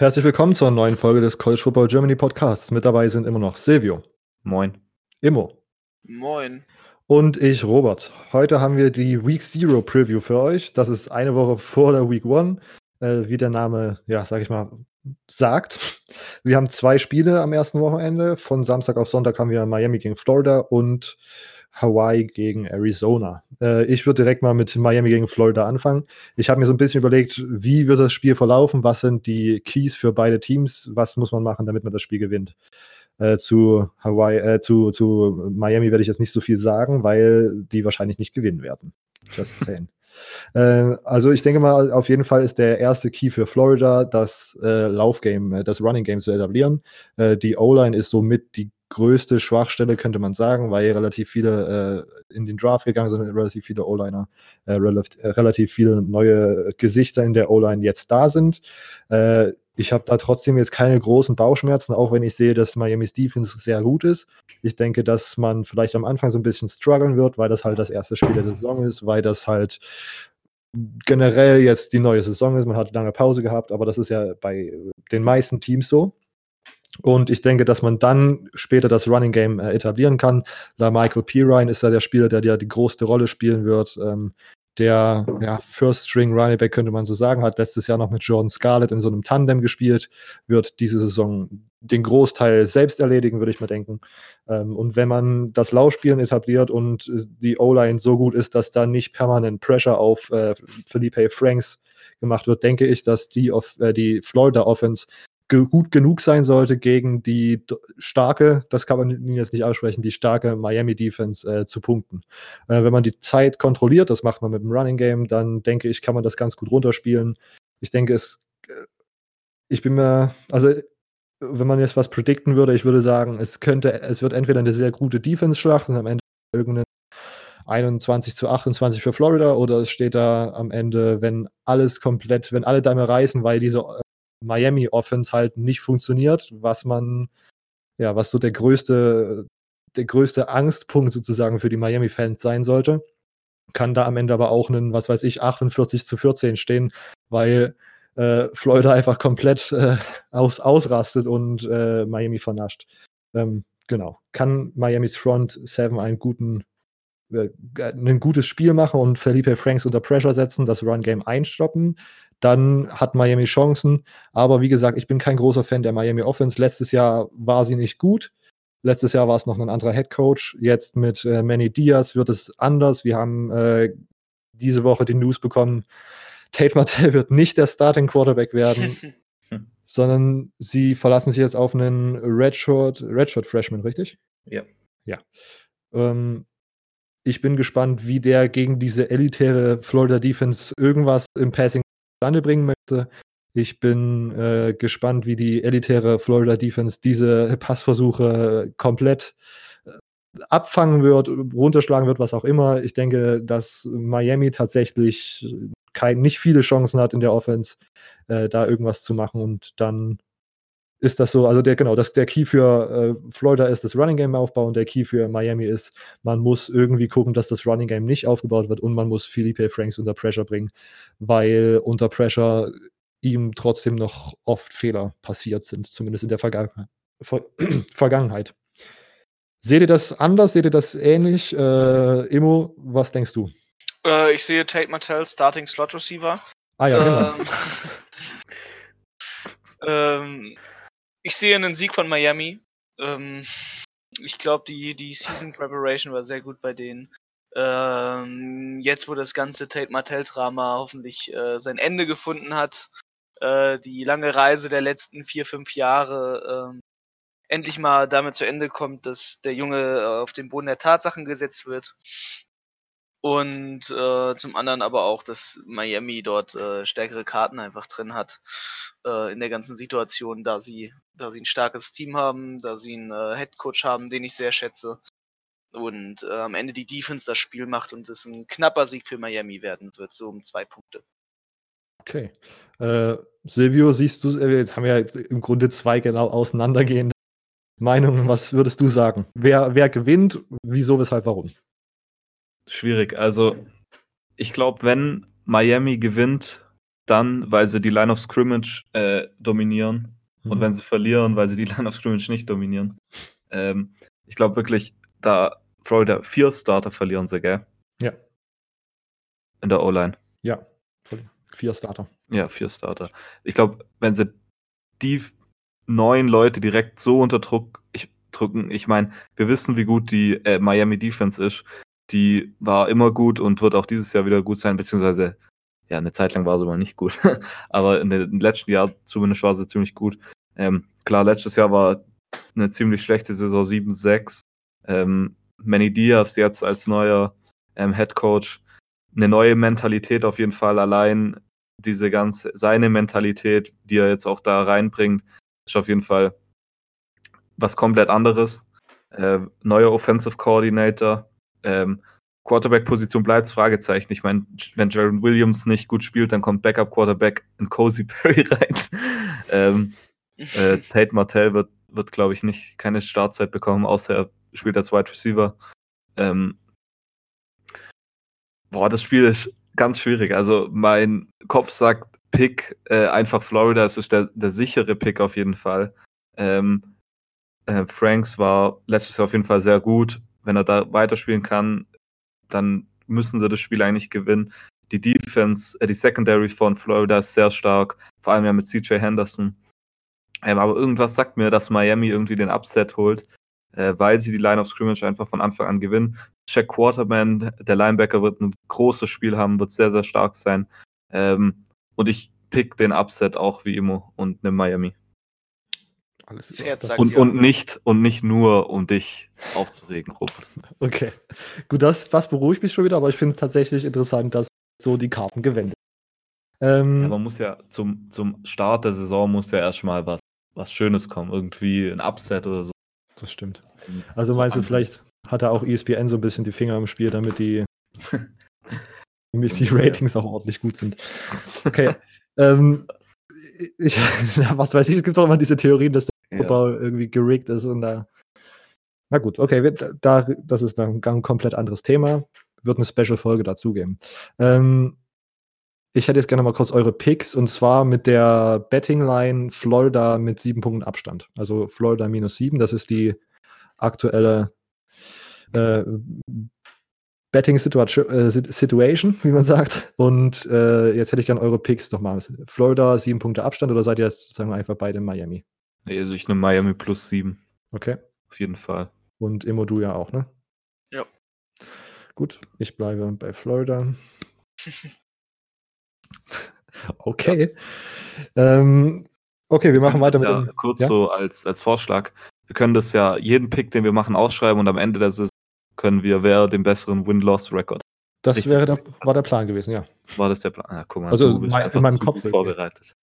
Herzlich willkommen zur neuen Folge des College Football Germany Podcasts. Mit dabei sind immer noch Silvio. Moin. Immo. Moin. Und ich, Robert. Heute haben wir die Week Zero Preview für euch. Das ist eine Woche vor der Week One, äh, wie der Name, ja, sag ich mal, sagt. Wir haben zwei Spiele am ersten Wochenende. Von Samstag auf Sonntag haben wir Miami gegen Florida und Hawaii gegen Arizona. Äh, ich würde direkt mal mit Miami gegen Florida anfangen. Ich habe mir so ein bisschen überlegt, wie wird das Spiel verlaufen? Was sind die Keys für beide Teams? Was muss man machen, damit man das Spiel gewinnt? Äh, zu Hawaii, äh, zu, zu Miami werde ich jetzt nicht so viel sagen, weil die wahrscheinlich nicht gewinnen werden. Just saying. Äh, also ich denke mal, auf jeden Fall ist der erste Key für Florida, das äh, Laufgame, äh, das Running Game zu etablieren. Äh, die O-Line ist somit die größte Schwachstelle, könnte man sagen, weil relativ viele äh, in den Draft gegangen sind, relativ viele O-Liner, äh, relativ, äh, relativ, viele neue Gesichter in der O-Line jetzt da sind. Äh, ich habe da trotzdem jetzt keine großen Bauchschmerzen, auch wenn ich sehe, dass Miami's Defense sehr gut ist. Ich denke, dass man vielleicht am Anfang so ein bisschen strugglen wird, weil das halt das erste Spiel der Saison ist, weil das halt generell jetzt die neue Saison ist. Man hat lange Pause gehabt, aber das ist ja bei den meisten Teams so. Und ich denke, dass man dann später das Running Game äh, etablieren kann. La Michael Pirine ist da der Spieler, der ja die größte Rolle spielen wird. Ähm, der ja, First String Running Back könnte man so sagen, hat letztes Jahr noch mit Jordan Scarlett in so einem Tandem gespielt, wird diese Saison den Großteil selbst erledigen, würde ich mal denken. Ähm, und wenn man das Laufspielen etabliert und die O-Line so gut ist, dass da nicht permanent Pressure auf äh, Felipe Franks gemacht wird, denke ich, dass die, auf, äh, die Florida Offense ge gut genug sein sollte gegen die starke, das kann man jetzt nicht aussprechen, die starke Miami Defense äh, zu punkten. Äh, wenn man die Zeit kontrolliert, das macht man mit dem Running Game, dann denke ich, kann man das ganz gut runterspielen. Ich denke, es, äh, ich bin mir, also wenn man jetzt was predikten würde, ich würde sagen, es könnte, es wird entweder eine sehr gute Defense-Schlacht und am Ende irgendeine 21 zu 28 für Florida oder es steht da am Ende, wenn alles komplett, wenn alle Dämme reißen, weil diese Miami Offense halt nicht funktioniert, was man, ja, was so der größte, der größte Angstpunkt sozusagen für die Miami-Fans sein sollte. Kann da am Ende aber auch einen, was weiß ich, 48 zu 14 stehen, weil äh, Florida einfach komplett äh, aus, ausrastet und äh, Miami vernascht. Ähm, genau. Kann Miamis Front 7 einen guten, ein gutes Spiel machen und Felipe Franks unter Pressure setzen, das Run-Game einstoppen, dann hat Miami Chancen. Aber wie gesagt, ich bin kein großer Fan der Miami Offense. Letztes Jahr war sie nicht gut. Letztes Jahr war es noch ein anderer Head Coach. Jetzt mit äh, Manny Diaz wird es anders. Wir haben äh, diese Woche die News bekommen, Tate Martell wird nicht der Starting Quarterback werden, sondern sie verlassen sich jetzt auf einen Redshirt, Redshirt Freshman, richtig? Ja. Ja. Ähm, ich bin gespannt, wie der gegen diese elitäre Florida Defense irgendwas im Passing zustande bringen möchte. Ich bin äh, gespannt, wie die elitäre Florida Defense diese Passversuche komplett äh, abfangen wird, runterschlagen wird, was auch immer. Ich denke, dass Miami tatsächlich kein, nicht viele Chancen hat in der Offense, äh, da irgendwas zu machen und dann ist das so, also der, genau, das, der Key für äh, Florida ist das Running Game aufbauen, der Key für Miami ist, man muss irgendwie gucken, dass das Running Game nicht aufgebaut wird und man muss Felipe Franks unter Pressure bringen, weil unter Pressure ihm trotzdem noch oft Fehler passiert sind, zumindest in der Vergangenheit. Ver Vergangenheit. Seht ihr das anders? Seht ihr das ähnlich? Äh, Immo, was denkst du? Äh, ich sehe Tate Martell Starting Slot Receiver. Ah ja, genau. Ähm, ähm, ich sehe einen Sieg von Miami. Ähm, ich glaube, die, die Season Preparation war sehr gut bei denen. Ähm, jetzt, wo das ganze Tate Martell-Drama hoffentlich äh, sein Ende gefunden hat, äh, die lange Reise der letzten vier, fünf Jahre äh, endlich mal damit zu Ende kommt, dass der Junge auf den Boden der Tatsachen gesetzt wird. Und äh, zum anderen aber auch, dass Miami dort äh, stärkere Karten einfach drin hat äh, in der ganzen Situation, da sie, da sie ein starkes Team haben, da sie einen äh, Headcoach haben, den ich sehr schätze. Und äh, am Ende die Defense das Spiel macht und es ein knapper Sieg für Miami werden wird, so um zwei Punkte. Okay. Äh, Silvio, siehst du, äh, jetzt haben wir ja im Grunde zwei genau auseinandergehende Meinungen. Was würdest du sagen? Wer, wer gewinnt? Wieso, weshalb, warum? Schwierig. Also, ich glaube, wenn Miami gewinnt, dann, weil sie die Line of Scrimmage äh, dominieren. Mhm. Und wenn sie verlieren, weil sie die Line of Scrimmage nicht dominieren. Ähm, ich glaube wirklich, da Florida vier Starter verlieren sie, gell? Ja. In der O-Line. Ja, vier Starter. Ja, vier Starter. Ich glaube, wenn sie die neun Leute direkt so unter Druck ich, drücken, ich meine, wir wissen, wie gut die äh, Miami Defense ist. Die war immer gut und wird auch dieses Jahr wieder gut sein, beziehungsweise ja, eine Zeit lang war sie mal nicht gut. Aber in den letzten Jahren zumindest war sie ziemlich gut. Ähm, klar, letztes Jahr war eine ziemlich schlechte Saison 7-6. Ähm, Manny Diaz jetzt als neuer ähm, Head Coach. Eine neue Mentalität auf jeden Fall. Allein diese ganze, seine Mentalität, die er jetzt auch da reinbringt, ist auf jeden Fall was komplett anderes. Äh, neuer Offensive Coordinator. Ähm, Quarterback-Position bleibt Fragezeichen. Ich meine, wenn Jaron Williams nicht gut spielt, dann kommt Backup-Quarterback in Cozy Perry rein. ähm, äh, Tate Martell wird, wird glaube ich, nicht keine Startzeit bekommen, außer er spielt als Wide Receiver. Ähm, boah, das Spiel ist ganz schwierig. Also mein Kopf sagt Pick, äh, einfach Florida, es ist der, der sichere Pick auf jeden Fall. Ähm, äh, Franks war letztes Jahr auf jeden Fall sehr gut. Wenn er da weiterspielen kann, dann müssen sie das Spiel eigentlich gewinnen. Die Defense, äh, die Secondary von Florida ist sehr stark, vor allem ja mit CJ Henderson. Ähm, aber irgendwas sagt mir, dass Miami irgendwie den Upset holt, äh, weil sie die Line of Scrimmage einfach von Anfang an gewinnen. Jack Quarterman, der Linebacker, wird ein großes Spiel haben, wird sehr, sehr stark sein. Ähm, und ich pick den Upset auch wie immer und nehme Miami. Alles Das Herz sagt Und, ja. und nicht und nicht nur, um dich aufzuregen, Robert. Okay. Gut, das, das beruhigt mich schon wieder, aber ich finde es tatsächlich interessant, dass so die Karten gewendet ähm, Ja, man muss ja zum, zum Start der Saison muss ja erstmal was, was Schönes kommen. Irgendwie ein Upset oder so. Das stimmt. Also meinst du, vielleicht hat er auch ESPN so ein bisschen die Finger im Spiel, damit die, damit die. Ratings auch ordentlich gut sind. Okay. ähm, ich, ja, was weiß ich, es gibt doch immer diese Theorien, dass der Ja. Football irgendwie gerickt ist und da. Na gut, okay, da, das ist dann ein komplett anderes Thema. Wird eine Special-Folge dazu geben. Ähm, ich hätte jetzt gerne mal kurz eure Picks und zwar mit der Betting-Line Florida mit sieben Punkten Abstand. Also Florida minus sieben, das ist die aktuelle äh, Betting-Situation, äh, wie man sagt. Und äh, jetzt hätte ich gerne eure Picks nochmal. Florida sieben Punkte Abstand oder seid ihr jetzt sozusagen einfach beide in Miami? Nee, Also ich nehme Miami plus sieben. Okay. Auf jeden Fall. Und Immo, du ja auch, ne? Ja. Gut, ich bleibe bei Florida. okay. Ähm, okay, wir machen weiter mit ja dem. kurz ja? so als, als Vorschlag. Wir können das ja jeden Pick, den wir machen, ausschreiben und am Ende der Saison können wir, wer den besseren Win-Loss-Record. Das richtig. wäre der, war der Plan gewesen, ja. War das der Plan? Ah, guck mal, Also du bist mein- in meinem Kopf vorbereitet.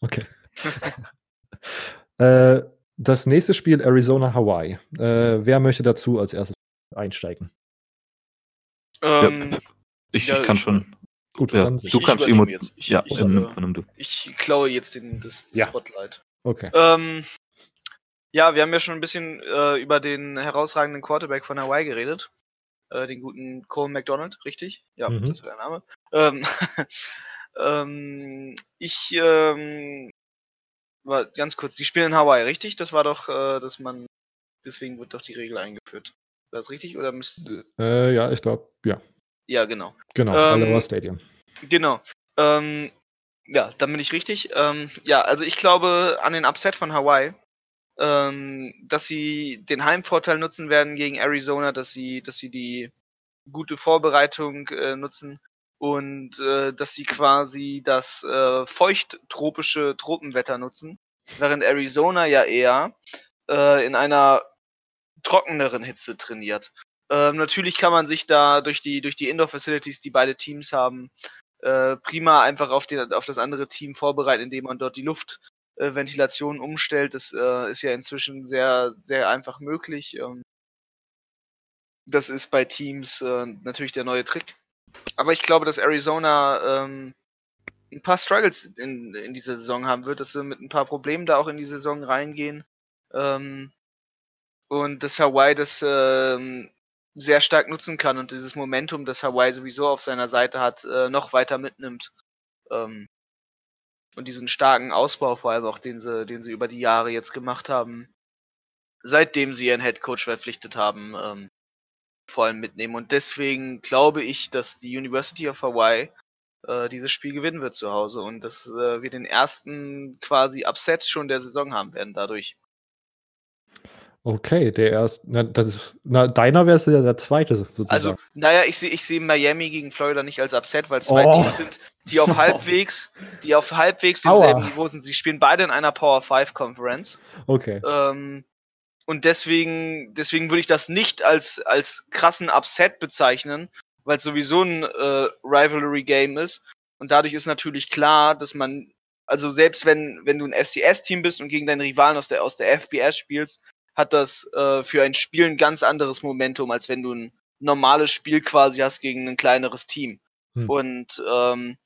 Okay. äh, das nächste Spiel Arizona Hawaii. Äh, wer möchte dazu als erstes einsteigen? Ähm, Ich, Ja, ich kann schon. Gut, Ja, dann. Du ich kannst übernehme immer. jetzt. Ich- ja, ich, übernimm, äh, übernimm du. ich klaue jetzt den, das, das Ja. Spotlight. Okay. Ähm, ja, wir haben ja schon ein bisschen äh, über den herausragenden Quarterback von Hawaii geredet. Äh, den guten Cole McDonald, richtig? Ja, Mhm. das war der Name. Ähm, ähm, ich, war ganz kurz, die spielen in Hawaii, richtig? Das war doch, äh, dass man, deswegen wird doch die Regel eingeführt. War das richtig? Oder müsste Äh, ja, ich glaube, ja. Ja, genau. Genau, Ähm, Stadium. Genau. Ähm, ja, dann bin ich richtig. Ähm, ja, also ich glaube an den Upset von Hawaii, ähm, dass sie den Heimvorteil nutzen werden gegen Arizona, dass sie, dass sie die gute Vorbereitung äh, nutzen und äh, dass sie quasi das äh, feucht-tropische Tropenwetter nutzen, während Arizona ja eher äh, in einer trockeneren Hitze trainiert. Ähm, natürlich kann man sich da durch die, durch die Indoor-Facilities, die beide Teams haben, äh, prima einfach auf, den, auf das andere Team vorbereiten, indem man dort die Luftventilation umstellt. Das äh, ist ja inzwischen sehr, sehr einfach möglich. Ähm, das ist bei Teams äh, natürlich der neue Trick. Aber ich glaube, dass Arizona ähm, ein paar Struggles in, in dieser Saison haben wird, dass sie mit ein paar Problemen da auch in die Saison reingehen. Ähm, und dass Hawaii das ähm, sehr stark nutzen kann und dieses Momentum, das Hawaii sowieso auf seiner Seite hat, äh, noch weiter mitnimmt. Ähm, und diesen starken Ausbau, vor allem auch den sie, den sie über die Jahre jetzt gemacht haben, seitdem sie ihren Headcoach verpflichtet haben, ähm, vor allem mitnehmen. Und deswegen glaube ich, dass die University of Hawaii äh, dieses Spiel gewinnen wird zu Hause und dass äh, wir den ersten quasi Upset schon der Saison haben werden dadurch. Okay, der erste, na, das ist, na, deiner wäre es ja der zweite sozusagen. Also, naja, ich sehe ich seh Miami gegen Florida nicht als Upset, weil zwei Oh. Teams sind, die auf halbwegs, die auf halbwegs demselben Niveau sind. Sie spielen beide in einer Power 5 Conference. okay. Ähm, und deswegen, deswegen würde ich das nicht als, als krassen Upset bezeichnen, weil es sowieso ein äh, Rivalry-Game ist. Und dadurch ist natürlich klar, dass man, also selbst wenn, wenn du ein FCS-Team bist und gegen deinen Rivalen aus der, aus der FBS spielst, hat das äh, für ein Spiel ein ganz anderes Momentum, als wenn du ein normales Spiel quasi hast gegen ein kleineres Team. Hm. Und ähm,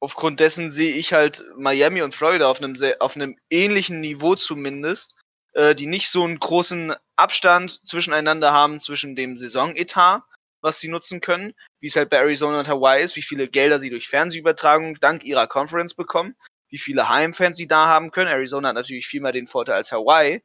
aufgrund dessen sehe ich halt Miami und Florida auf einem sehr, auf einem ähnlichen Niveau zumindest, äh, die nicht so einen großen Abstand zwischeneinander haben zwischen dem Saisonetat, was sie nutzen können, wie es halt bei Arizona und Hawaii ist, wie viele Gelder sie durch Fernsehübertragung dank ihrer Conference bekommen, wie viele Heimfans sie da haben können. Arizona hat natürlich viel mehr den Vorteil als Hawaii.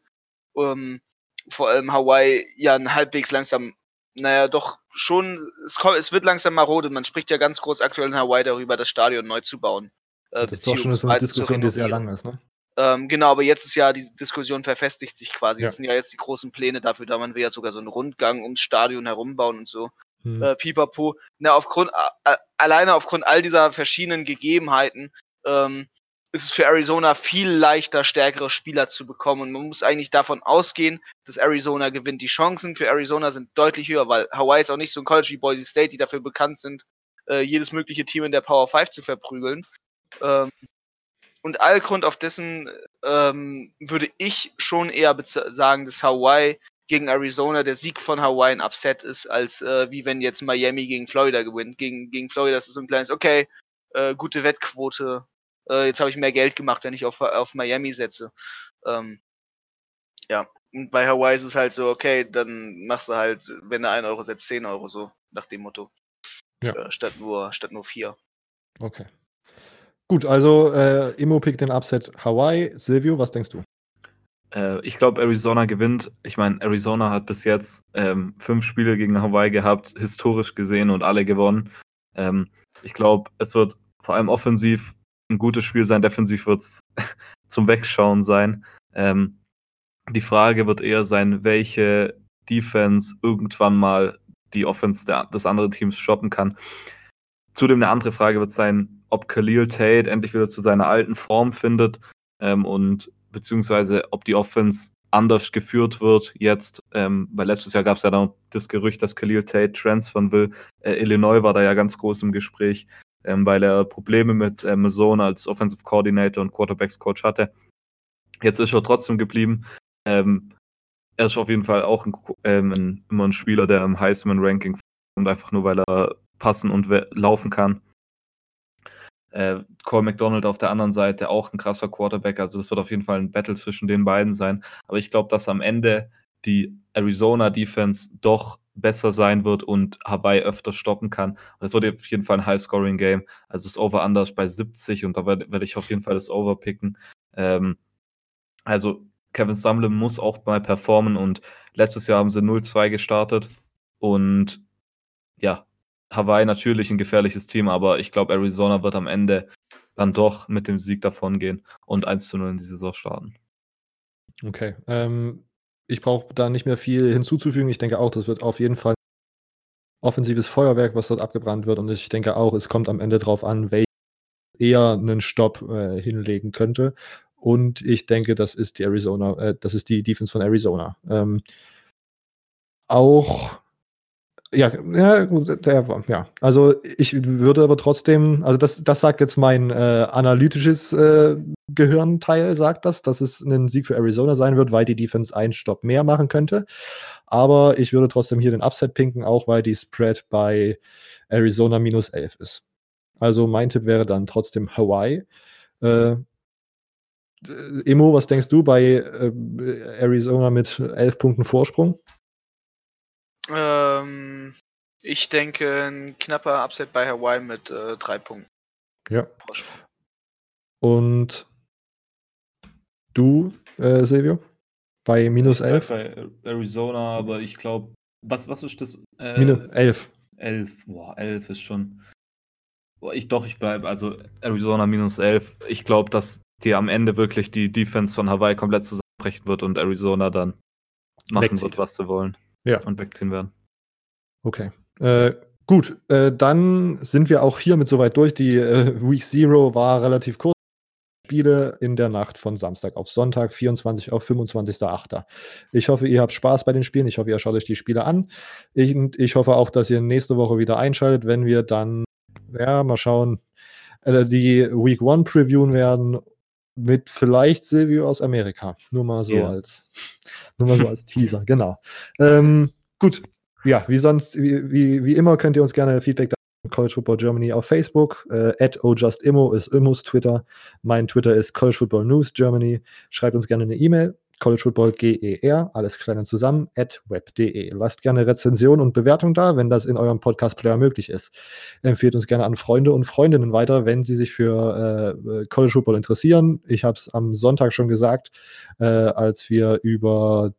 Ähm, vor allem Hawaii ja ein halbwegs langsam, naja, doch schon, es, kommt, es wird langsam marode. Man spricht ja ganz groß aktuell in Hawaii darüber, das Stadion neu zu bauen. Äh, das ist doch schon eine Diskussion, die sehr lang ist, ne? Ähm, genau, aber jetzt ist ja die Diskussion verfestigt sich quasi. Ja. Jetzt sind ja jetzt die großen Pläne dafür, da man will ja sogar so einen Rundgang ums Stadion herumbauen und so. Hm. Äh, Pipapo. Na, aufgrund, äh, alleine aufgrund all dieser verschiedenen Gegebenheiten ähm, ist es für Arizona viel leichter, stärkere Spieler zu bekommen. Und man muss eigentlich davon ausgehen, dass Arizona gewinnt. Die Chancen für Arizona sind deutlich höher, weil Hawaii ist auch nicht so ein College wie Boise State, die dafür bekannt sind, äh, jedes mögliche Team in der Power 5 zu verprügeln. Ähm, und all Grund auf dessen ähm, würde ich schon eher sagen, dass Hawaii gegen Arizona der Sieg von Hawaii ein Upset ist, als äh, wie wenn jetzt Miami gegen Florida gewinnt. Gegen, gegen Florida ist es so ein kleines, okay, äh, gute Wettquote. Äh, jetzt habe ich mehr Geld gemacht, wenn ich auf, auf Miami setze. Ähm, ja, und bei Hawaii ist es halt so, okay, dann machst du halt, wenn du 1 Euro setzt, 10 Euro so, nach dem Motto. Ja. Äh, statt nur, statt nur 4. Okay. Gut, also äh, Immo pickt den Upset Hawaii. Silvio, was denkst du? Äh, ich glaube, Arizona gewinnt. Ich meine, Arizona hat bis jetzt ähm, fünf Spiele gegen Hawaii gehabt, historisch gesehen und alle gewonnen. Ähm, ich glaube, es wird vor allem offensiv ein gutes Spiel sein, defensiv wird es zum Wegschauen sein. Ähm, die Frage wird eher sein, welche Defense irgendwann mal die Offense der, des anderen Teams stoppen kann. Zudem eine andere Frage wird sein, ob Khalil Tate endlich wieder zu seiner alten Form findet ähm, und beziehungsweise ob die Offense anders geführt wird jetzt, ähm, weil letztes Jahr gab es ja noch das Gerücht, dass Khalil Tate transfern will. Äh, Illinois war da ja ganz groß im Gespräch, ähm, weil er Probleme mit äh, Mazzone als Offensive Coordinator und Quarterbacks Coach hatte. Jetzt ist er trotzdem geblieben. Ähm, er ist auf jeden Fall auch ein, ähm, ein, immer ein Spieler, der im Heisman-Ranking kommt, einfach nur weil er passen und laufen kann. Äh, Cole McDonald auf der anderen Seite auch ein krasser Quarterback. Also das wird auf jeden Fall ein Battle zwischen den beiden sein. Aber ich glaube, dass am Ende die Arizona Defense doch besser sein wird und Hawaii öfter stoppen kann. Es wird auf jeden Fall ein High-Scoring-Game. Also das Over-Under bei 70 und da werde werd ich auf jeden Fall das Over picken. Ähm, also Kevin Sumlin muss auch mal performen und letztes Jahr haben sie 0-2 gestartet und ja, Hawaii natürlich ein gefährliches Team, aber ich glaube, Arizona wird am Ende dann doch mit dem Sieg davongehen und 1 zu 0 in die Saison starten. Okay. Ähm, ich brauche da nicht mehr viel hinzuzufügen. Ich denke auch, das wird auf jeden Fall offensives Feuerwerk, was dort abgebrannt wird. Und ich denke auch, es kommt am Ende drauf an, wer eher einen Stopp äh, hinlegen könnte. Und ich denke, das ist die Arizona, äh, das ist die Defense von Arizona. Ähm, auch ja, ja, der, ja, also ich würde aber trotzdem, also das, das sagt jetzt mein äh, analytisches äh, Gehirnteil, sagt das, dass es ein Sieg für Arizona sein wird, weil die Defense einen Stopp mehr machen könnte. Aber ich würde trotzdem hier den Upset pinken, auch weil die Spread bei Arizona minus 11 ist. Also mein Tipp wäre dann trotzdem Hawaii. Äh, Emo, was denkst du bei äh, Arizona mit 11 Punkten Vorsprung? Ähm, ich denke, ein knapper Upset bei Hawaii mit äh, drei Punkten. Ja. Und du, äh, Silvio? Bei minus 11? Bei Arizona, aber ich glaube, was, was ist das? Äh, minus 11. 11, boah, 11 ist schon. Boah, ich doch, ich bleibe, also Arizona minus 11. Ich glaube, dass die am Ende wirklich die Defense von Hawaii komplett zusammenbrechen wird und Arizona dann machen Wegzieht. wird, was sie wollen. Ja. Und wegziehen werden. Okay. Äh, gut, äh, dann sind wir auch hiermit soweit durch. Die äh, Week Zero war relativ kurz. Spiele in der Nacht von Samstag auf Sonntag, 24 auf 25.08. Ich hoffe, ihr habt Spaß bei den Spielen. Ich hoffe, ihr schaut euch die Spiele an. Ich, ich hoffe auch, dass ihr nächste Woche wieder einschaltet, wenn wir dann, ja, mal schauen, äh, die Week One previewen werden mit vielleicht Silvio aus Amerika. Nur mal so yeah. als, nur mal so als Teaser, genau. Ähm, gut, ja, wie sonst, wie, wie, wie immer könnt ihr uns gerne Feedback College Football Germany auf Facebook. Äh, at ojustimmo ist Immos Twitter. Mein Twitter ist College Football News Germany. Schreibt uns gerne eine E-Mail. College Football GER, alles klein und zusammen, at web.de. Lasst gerne Rezension und Bewertung da, wenn das in eurem Podcast-Player möglich ist. Empfehlt uns gerne an Freunde und Freundinnen weiter, wenn sie sich für äh, College Football interessieren. Ich habe es am Sonntag schon gesagt, äh, als wir über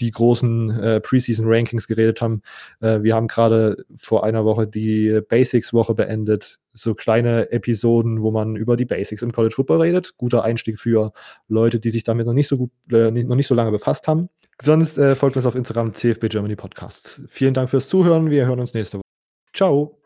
die großen äh, Preseason-Rankings geredet haben. Äh, wir haben gerade vor einer Woche die Basics-Woche beendet. So kleine Episoden, wo man über die Basics im College Football redet. Guter Einstieg für Leute, die sich damit noch nicht so gut, äh, noch nicht so lange befasst haben. Sonst äh, folgt uns auf Instagram CFB Germany Podcast. Vielen Dank fürs Zuhören. Wir hören uns nächste Woche. Ciao.